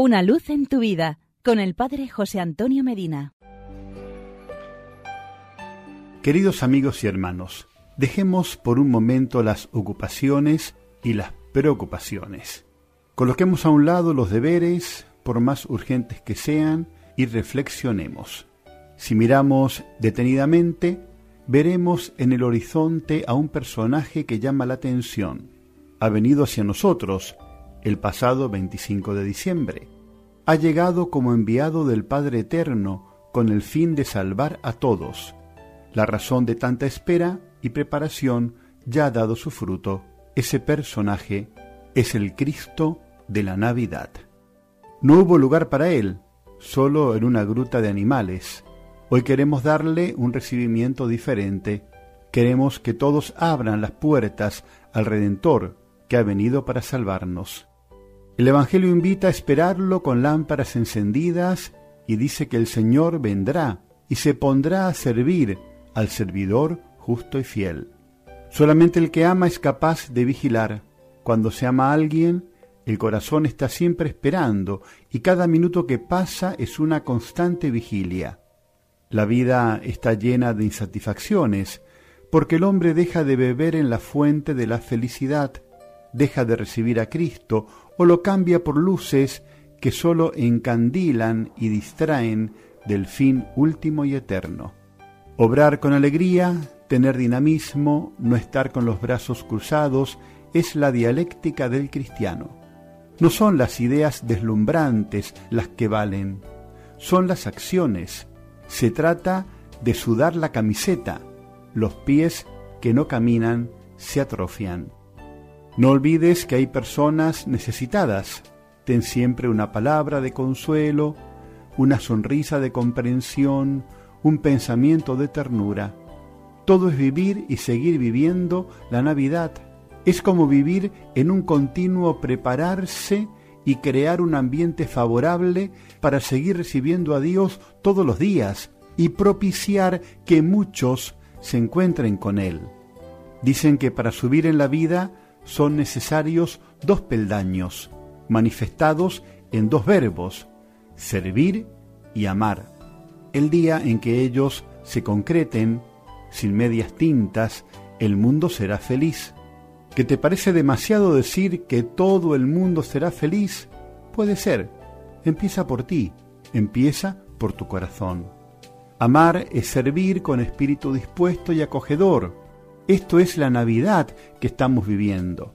Una luz en tu vida con el Padre José Antonio Medina. Queridos amigos y hermanos, dejemos por un momento las ocupaciones y las preocupaciones. Coloquemos a un lado los deberes, por más urgentes que sean, y reflexionemos. Si miramos detenidamente, veremos en el horizonte a un personaje que llama la atención. Ha venido hacia nosotros el pasado 25 de diciembre. Ha llegado como enviado del Padre Eterno con el fin de salvar a todos. La razón de tanta espera y preparación ya ha dado su fruto. Ese personaje es el Cristo de la Navidad. No hubo lugar para él, solo en una gruta de animales. Hoy queremos darle un recibimiento diferente. Queremos que todos abran las puertas al Redentor que ha venido para salvarnos. El Evangelio invita a esperarlo con lámparas encendidas y dice que el Señor vendrá y se pondrá a servir al servidor justo y fiel. Solamente el que ama es capaz de vigilar. Cuando se ama a alguien, el corazón está siempre esperando y cada minuto que pasa es una constante vigilia. La vida está llena de insatisfacciones porque el hombre deja de beber en la fuente de la felicidad, deja de recibir a Cristo o lo cambia por luces que sólo encandilan y distraen del fin último y eterno. Obrar con alegría, tener dinamismo, no estar con los brazos cruzados, es la dialéctica del cristiano. No son las ideas deslumbrantes las que valen, son las acciones. Se trata de sudar la camiseta, los pies que no caminan se atrofian. No olvides que hay personas necesitadas. Ten siempre una palabra de consuelo, una sonrisa de comprensión, un pensamiento de ternura. Todo es vivir y seguir viviendo la Navidad. Es como vivir en un continuo prepararse y crear un ambiente favorable para seguir recibiendo a Dios todos los días y propiciar que muchos se encuentren con Él. Dicen que para subir en la vida son necesarios dos peldaños, manifestados en dos verbos, servir y amar. El día en que ellos se concreten, sin medias tintas, el mundo será feliz. ¿Que te parece demasiado decir que todo el mundo será feliz? Puede ser. Empieza por ti, empieza por tu corazón. Amar es servir con espíritu dispuesto y acogedor, esto es la Navidad que estamos viviendo.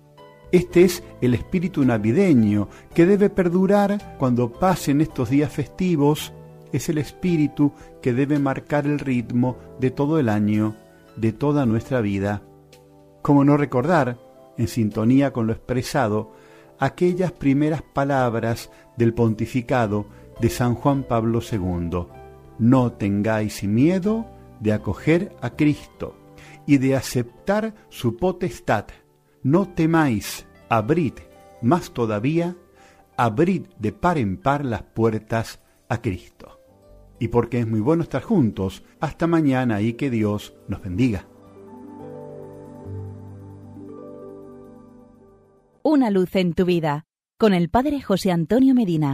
Este es el espíritu navideño que debe perdurar cuando pasen estos días festivos. Es el espíritu que debe marcar el ritmo de todo el año, de toda nuestra vida. ¿Cómo no recordar, en sintonía con lo expresado, aquellas primeras palabras del pontificado de San Juan Pablo II? No tengáis miedo de acoger a Cristo y de aceptar su potestad. No temáis, abrid más todavía, abrid de par en par las puertas a Cristo. Y porque es muy bueno estar juntos, hasta mañana y que Dios nos bendiga. Una luz en tu vida, con el Padre José Antonio Medina.